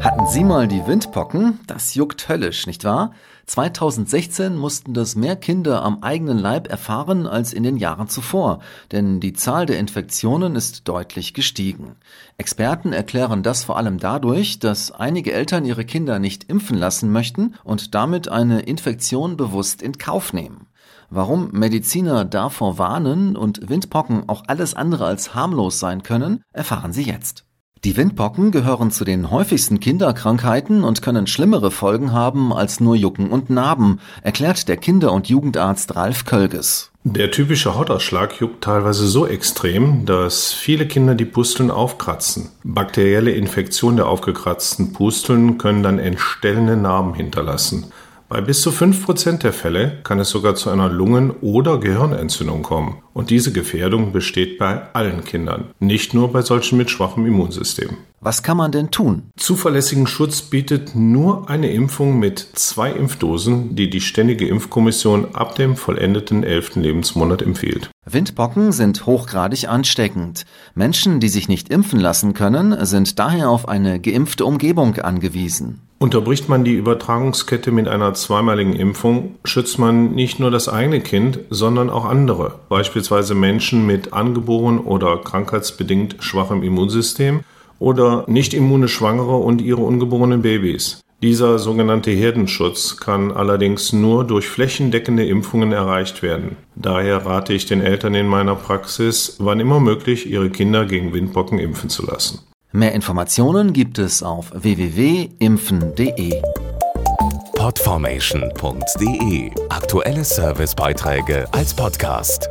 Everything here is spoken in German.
Hatten Sie mal die Windpocken? Das juckt höllisch, nicht wahr? 2016 mussten das mehr Kinder am eigenen Leib erfahren als in den Jahren zuvor, denn die Zahl der Infektionen ist deutlich gestiegen. Experten erklären das vor allem dadurch, dass einige Eltern ihre Kinder nicht impfen lassen möchten und damit eine Infektion bewusst in Kauf nehmen. Warum Mediziner davor warnen und Windpocken auch alles andere als harmlos sein können, erfahren Sie jetzt. Die Windpocken gehören zu den häufigsten Kinderkrankheiten und können schlimmere Folgen haben als nur Jucken und Narben, erklärt der Kinder- und Jugendarzt Ralf Kölges. Der typische Hautausschlag juckt teilweise so extrem, dass viele Kinder die Pusteln aufkratzen. Bakterielle Infektionen der aufgekratzten Pusteln können dann entstellende Narben hinterlassen. Bei bis zu 5% der Fälle kann es sogar zu einer Lungen- oder Gehirnentzündung kommen. Und diese Gefährdung besteht bei allen Kindern, nicht nur bei solchen mit schwachem Immunsystem. Was kann man denn tun? Zuverlässigen Schutz bietet nur eine Impfung mit zwei Impfdosen, die die Ständige Impfkommission ab dem vollendeten 11. Lebensmonat empfiehlt. Windpocken sind hochgradig ansteckend. Menschen, die sich nicht impfen lassen können, sind daher auf eine geimpfte Umgebung angewiesen. Unterbricht man die Übertragungskette mit einer zweimaligen Impfung, schützt man nicht nur das eigene Kind, sondern auch andere, beispielsweise Menschen mit angeboren oder krankheitsbedingt schwachem Immunsystem oder nicht immune Schwangere und ihre ungeborenen Babys. Dieser sogenannte Herdenschutz kann allerdings nur durch flächendeckende Impfungen erreicht werden. Daher rate ich den Eltern in meiner Praxis, wann immer möglich, ihre Kinder gegen Windpocken impfen zu lassen. Mehr Informationen gibt es auf www.impfen.de. Podformation.de Aktuelle Servicebeiträge als Podcast.